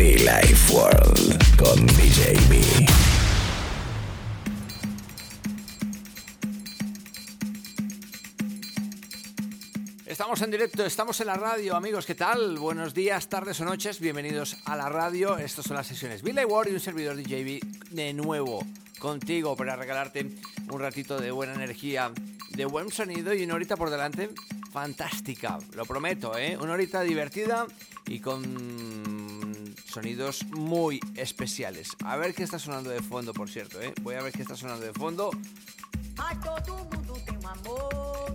Life World con DJ B. Estamos en directo, estamos en la radio, amigos, ¿qué tal? Buenos días, tardes o noches, bienvenidos a la radio. Estas son las sesiones Billy Ward y un servidor DJB de nuevo contigo para regalarte un ratito de buena energía, de buen sonido y una horita por delante fantástica, lo prometo, ¿eh? Una horita divertida y con sonidos muy especiales. A ver qué está sonando de fondo, por cierto, ¿eh? Voy a ver qué está sonando de fondo.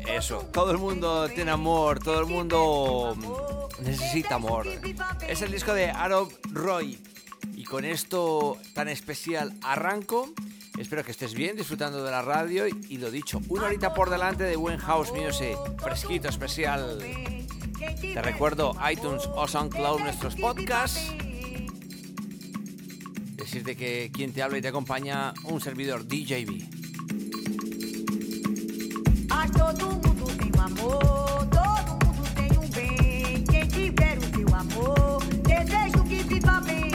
Eso, todo el mundo tiene amor, todo el mundo necesita amor. Es el disco de Arob Roy. Y con esto tan especial arranco. Espero que estés bien disfrutando de la radio y lo dicho, una horita por delante de buen house music, fresquito, especial. Te recuerdo iTunes o SoundCloud nuestros podcasts. Decirte que quien te habla y te acompaña, un servidor DJB. Mas todo mundo tem amor, todo mundo tem um bem. Quem tiver o seu amor, desejo que viva bem.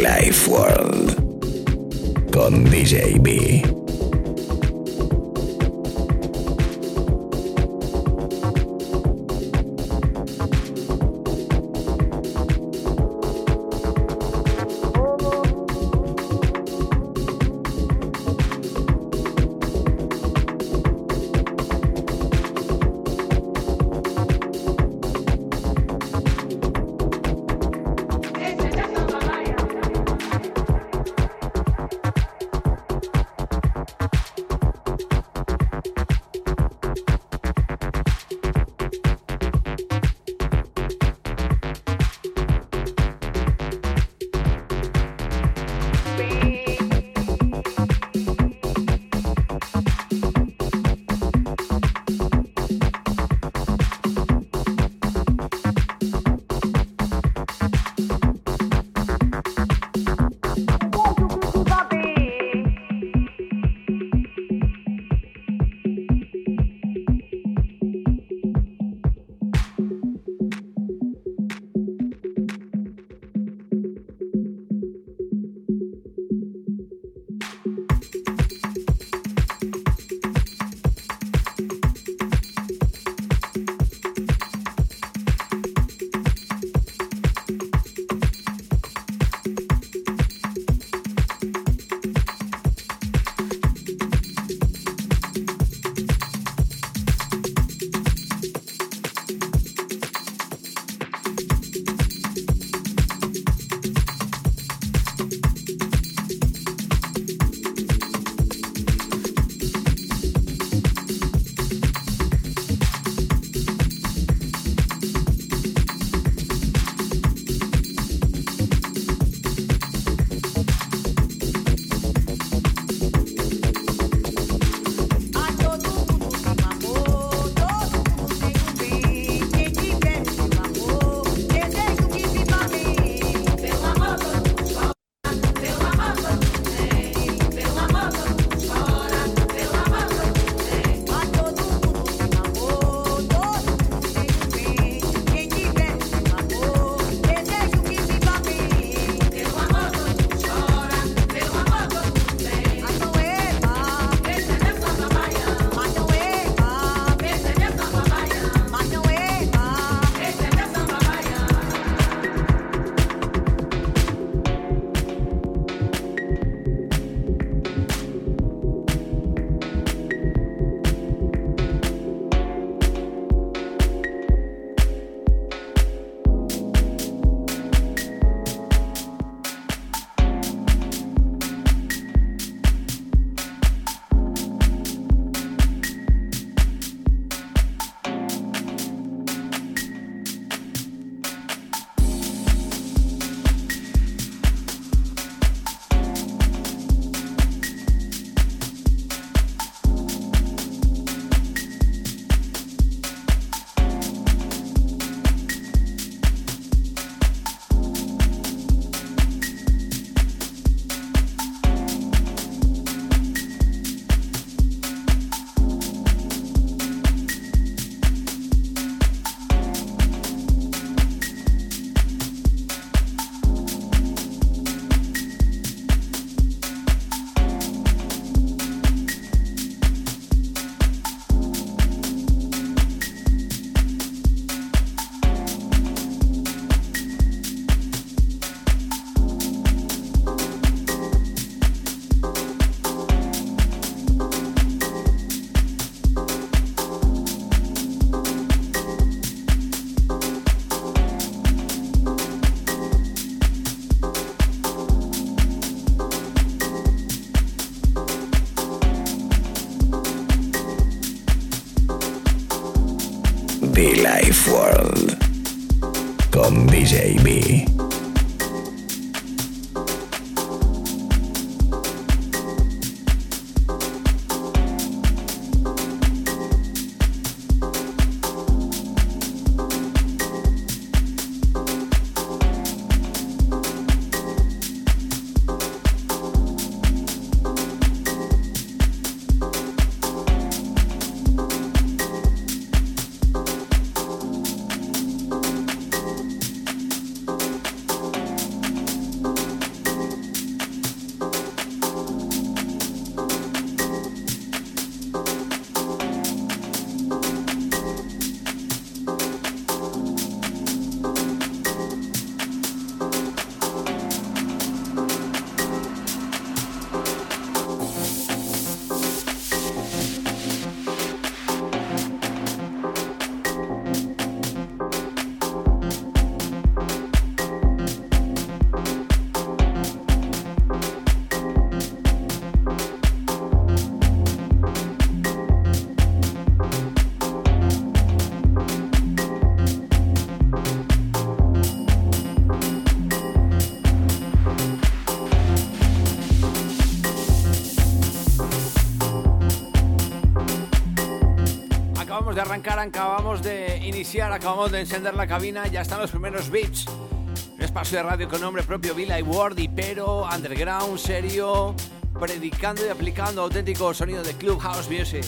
Life World con DJ Acabamos de arrancar, acabamos de iniciar, acabamos de encender la cabina, ya están los primeros beats. Un espacio de radio con nombre propio, Villa y Word, pero underground, serio, predicando y aplicando auténtico sonido de Club House Music.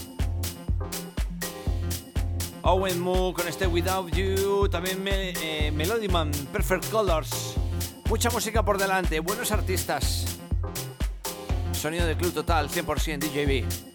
Owen Moore con este Without You, también me, eh, Perfect Colors. Mucha música por delante, buenos artistas. Sonido de Club Total, 100% DJB.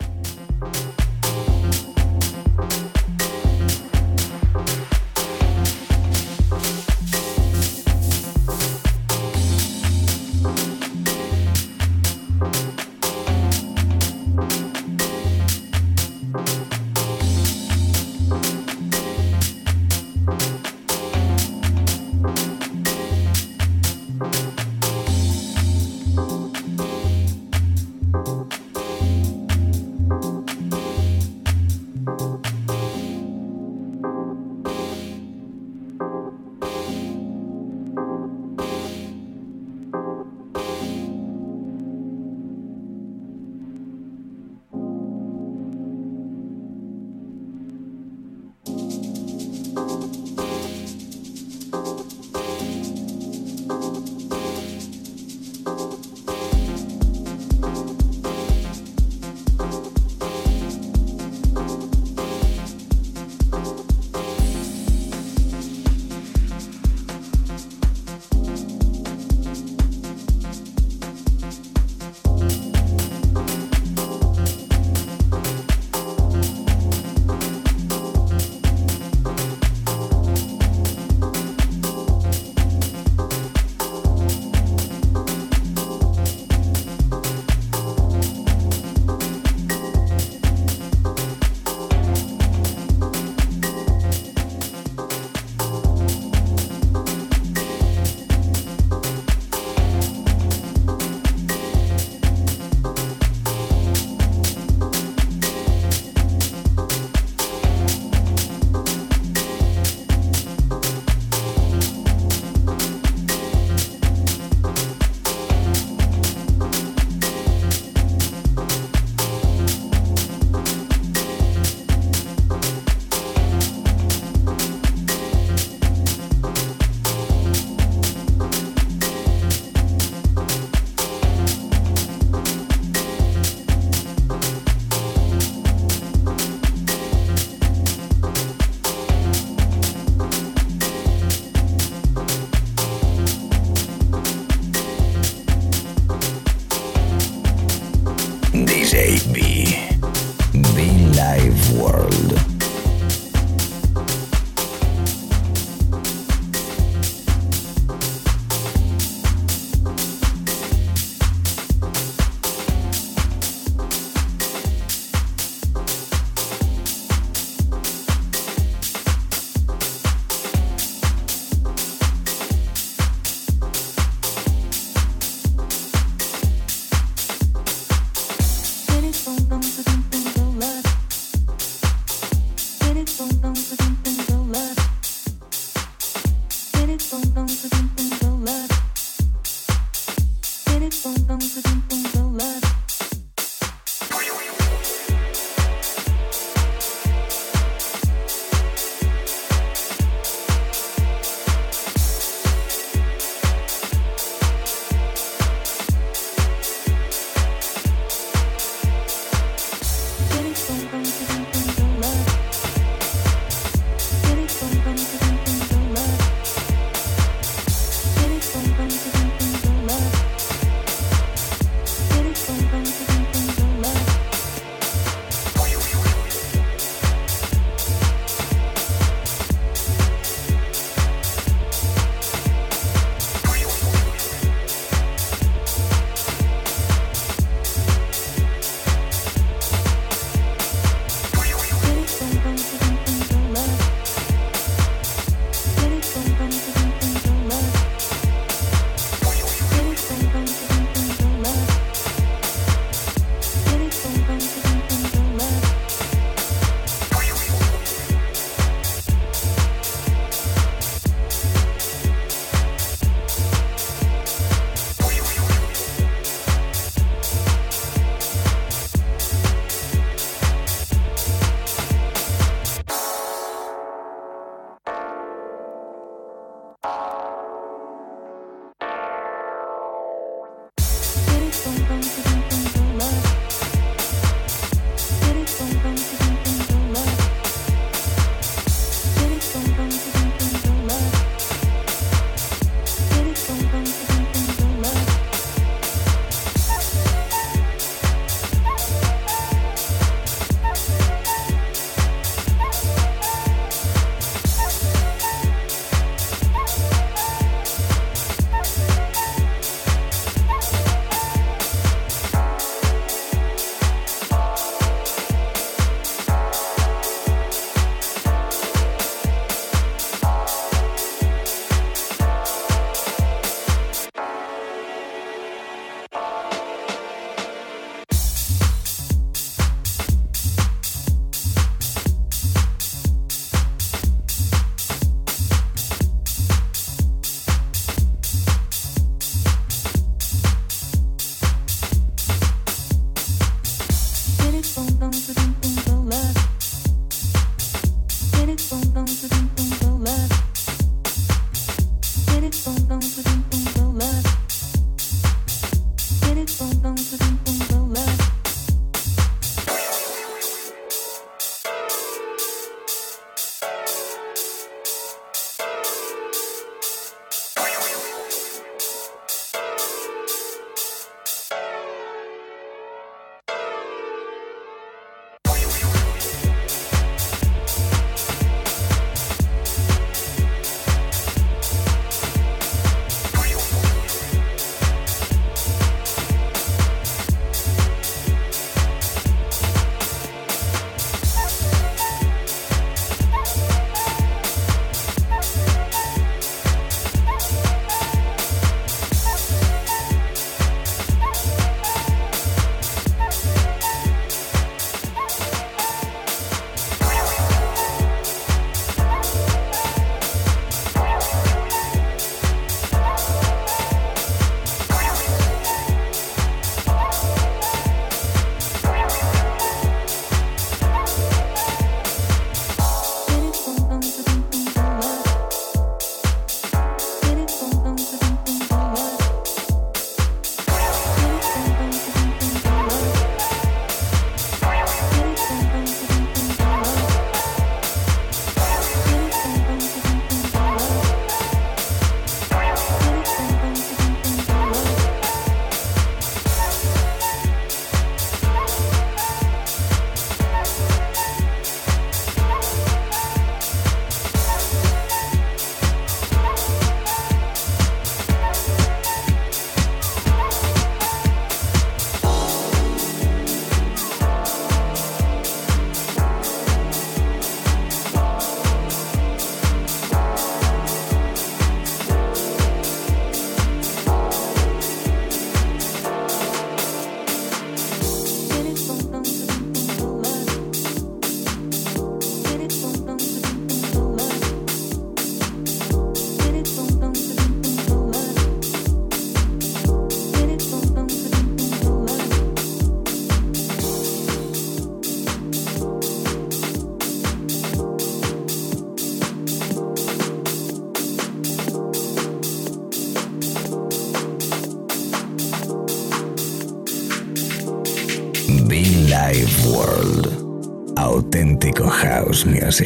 House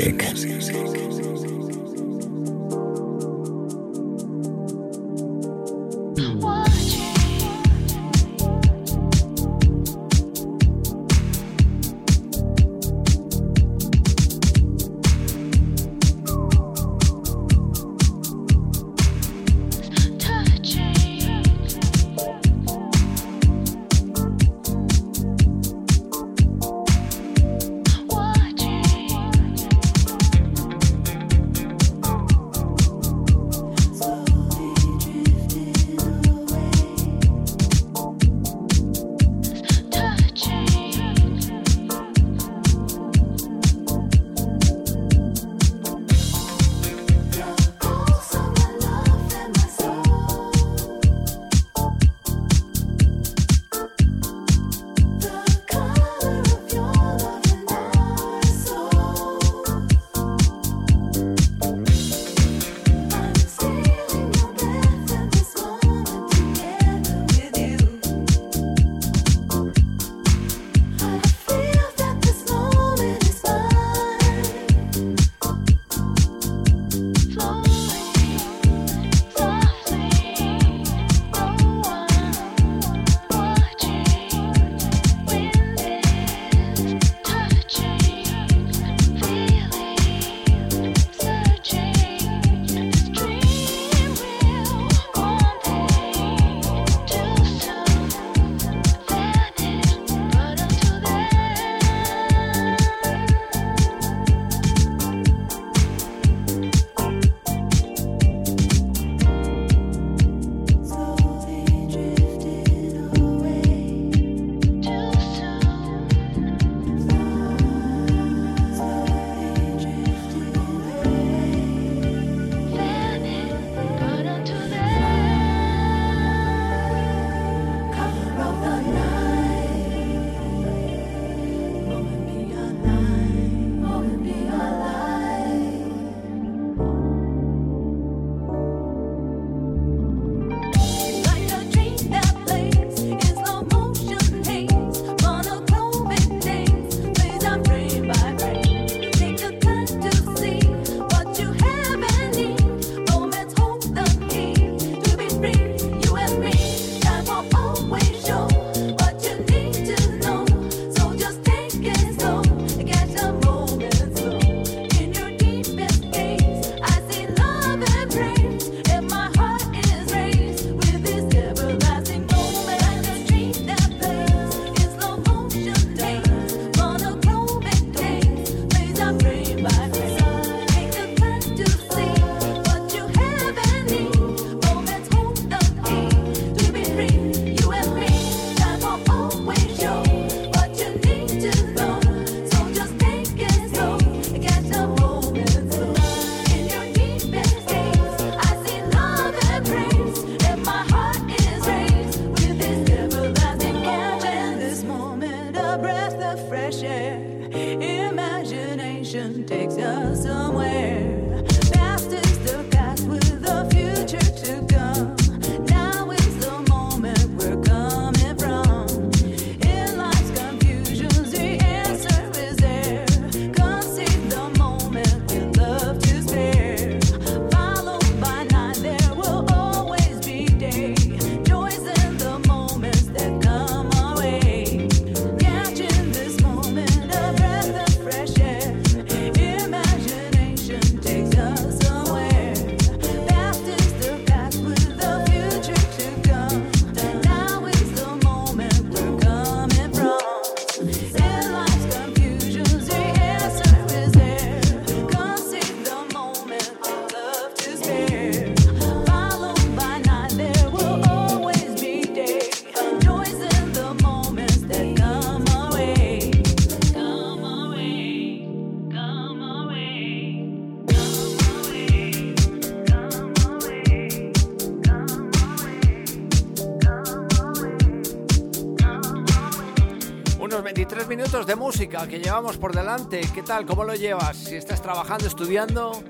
que llevamos por delante. ¿Qué tal? ¿Cómo lo llevas? Si estás trabajando, estudiando,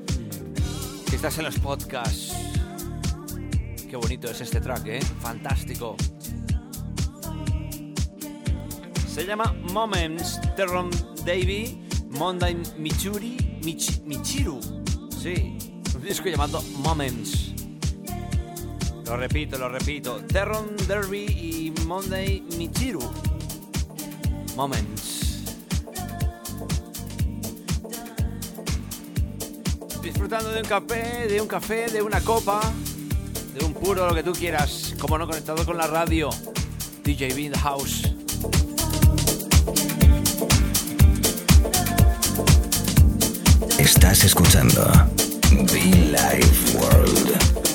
si estás en los podcasts. Qué bonito es este track, ¿eh? Fantástico. Se llama Moments, Teron Davy, Monday Michuri, Mich- Michiru. Sí, un disco llamado Moments. Lo repito, lo repito. Terron Derby y Monday Michiru. Moments. Disfrutando de un café, de un café, de una copa, de un puro, lo que tú quieras. Como no conectado con la radio. In the house. Estás escuchando Be Life World.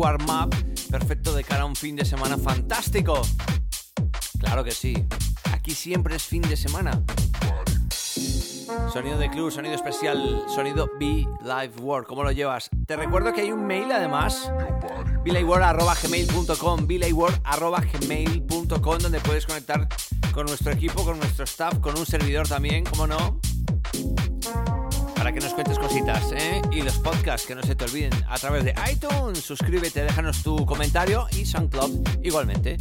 Warm-up, perfecto de cara a un fin de semana fantástico. Claro que sí, aquí siempre es fin de semana. Sonido de club, sonido especial, sonido Be Live World. ¿Cómo lo llevas? Te recuerdo que hay un mail además, gmail.com gmail.com donde puedes conectar con nuestro equipo, con nuestro staff, con un servidor también, ¿cómo no? Que nos cuentes cositas, ¿eh? Y los podcasts, que no se te olviden, a través de iTunes. Suscríbete, déjanos tu comentario y SoundCloud igualmente.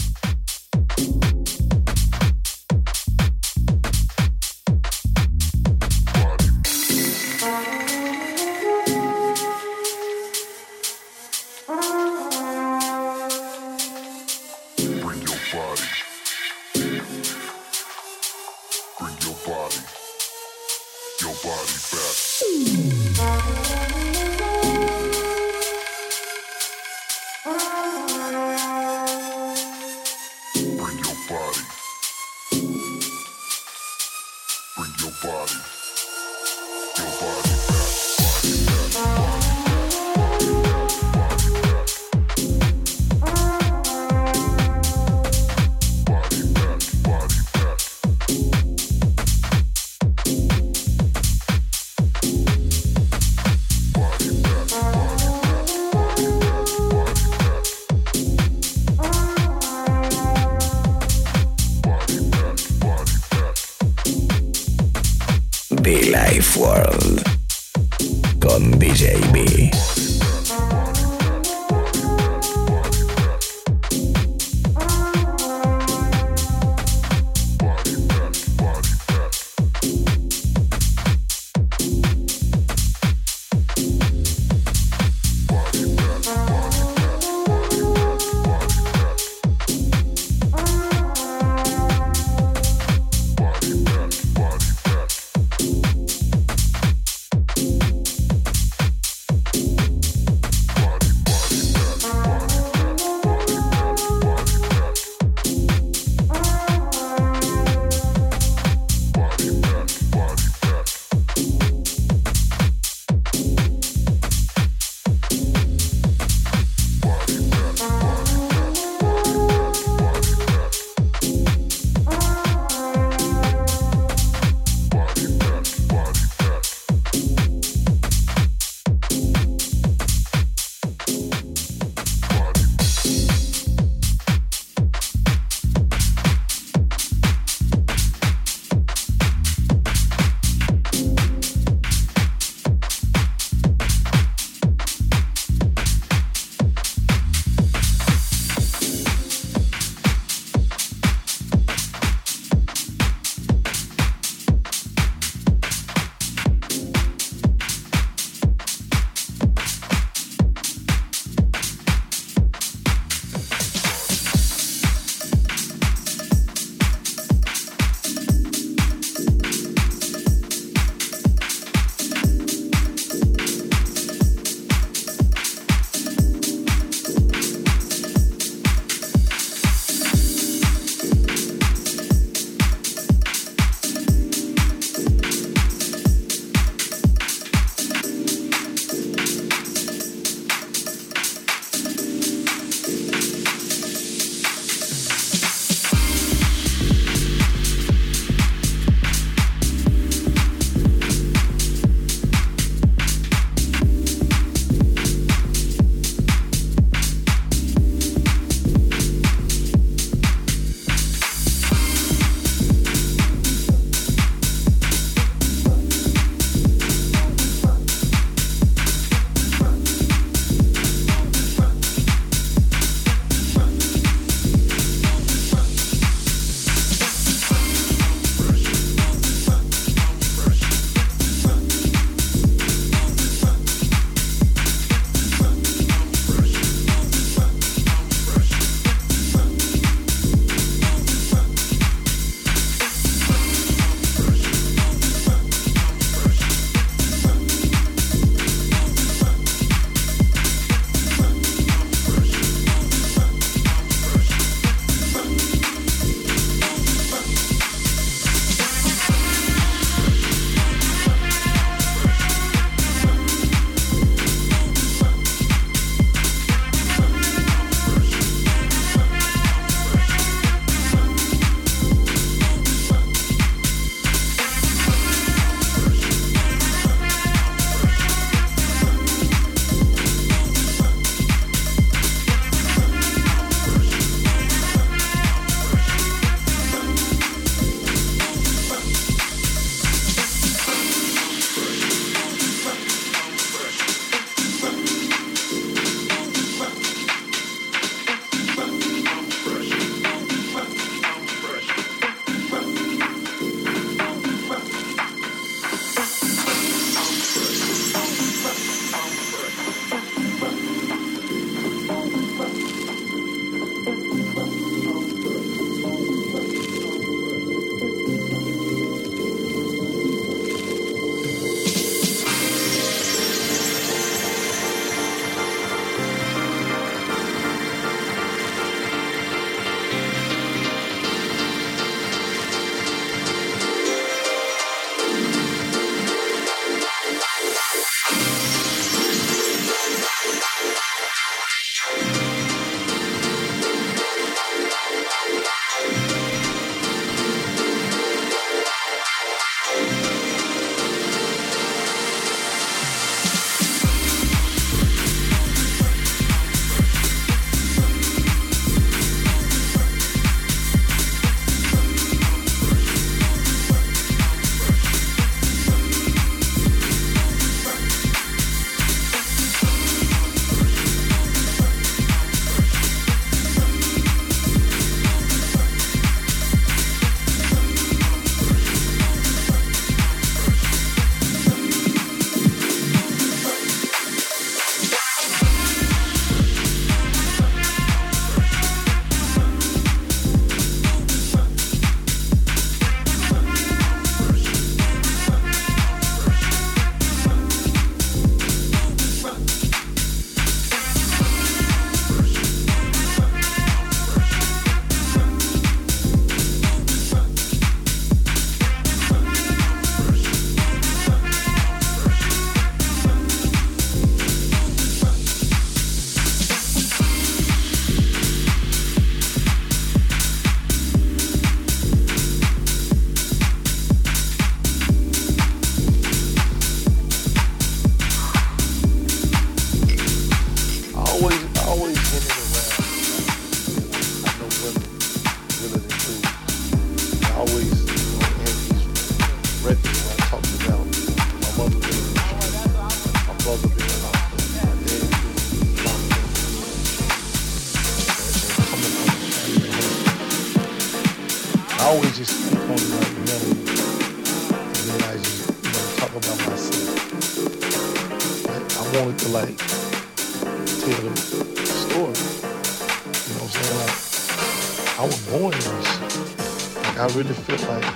Really feel like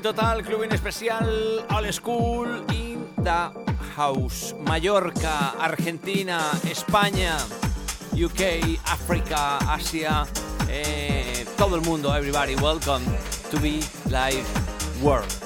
Clubbing total, clubbing especial, all school in the house. Mallorca, Argentina, España, UK, África, Asia, eh, todo el mundo, everybody, welcome to be live world.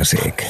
House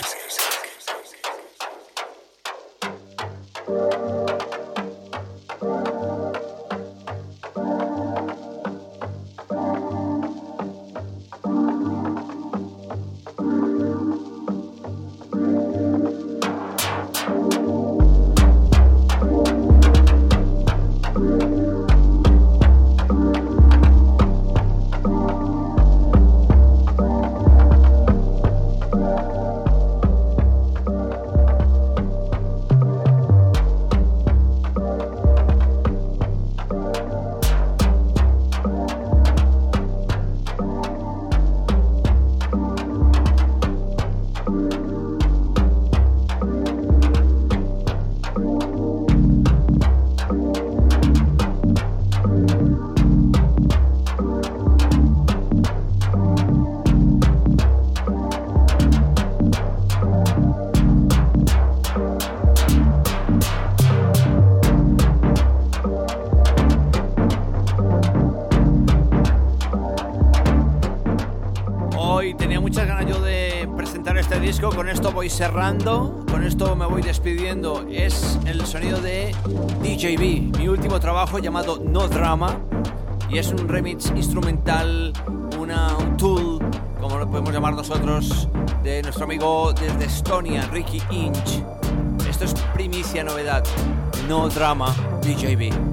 cerrando, con esto me voy despidiendo. Es el sonido de DJB, mi último trabajo llamado No Drama, y es un remix instrumental, una, un tool, como lo podemos llamar nosotros, de nuestro amigo desde Estonia, Ricky Inch. Esto es primicia novedad, No Drama, DJB.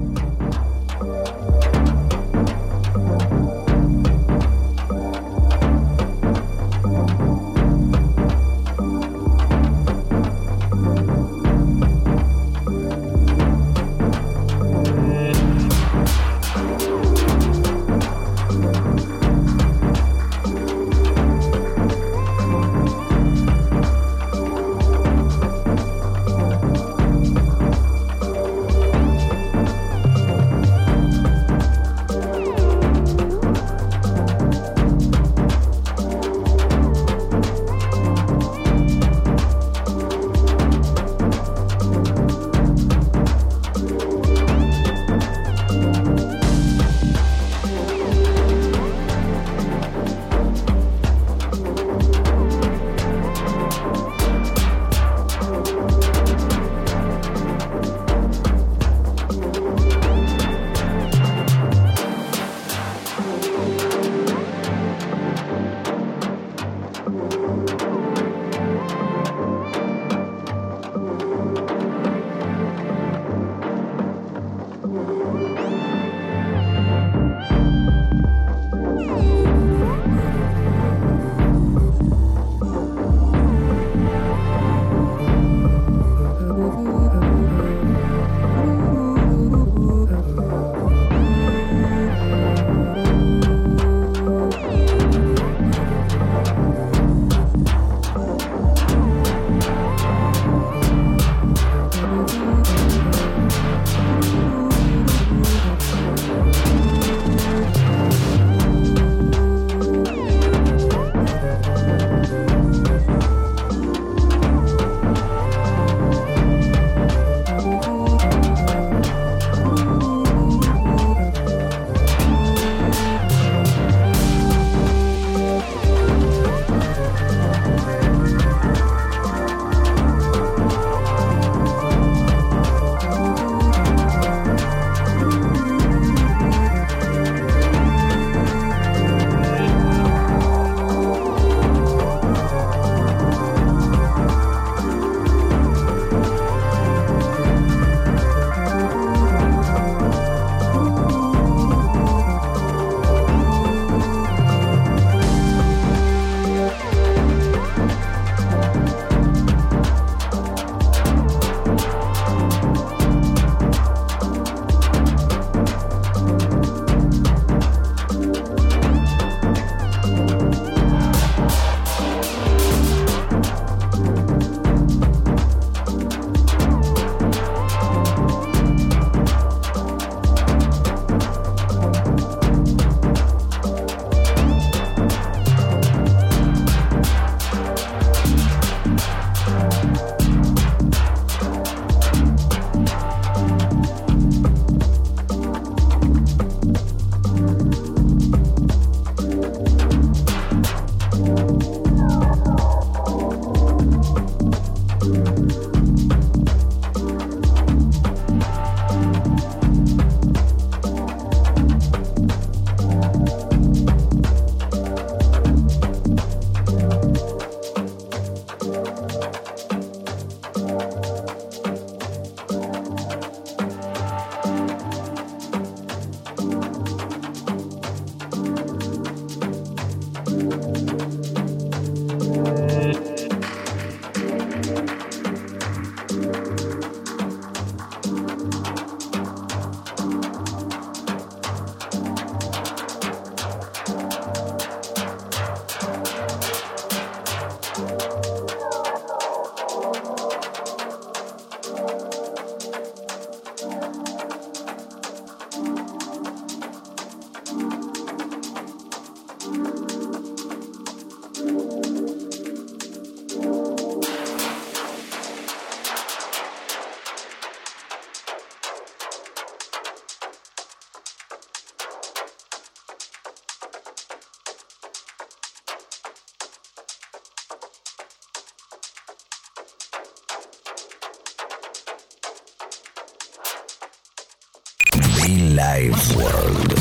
World.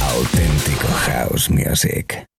Auténtico House Music.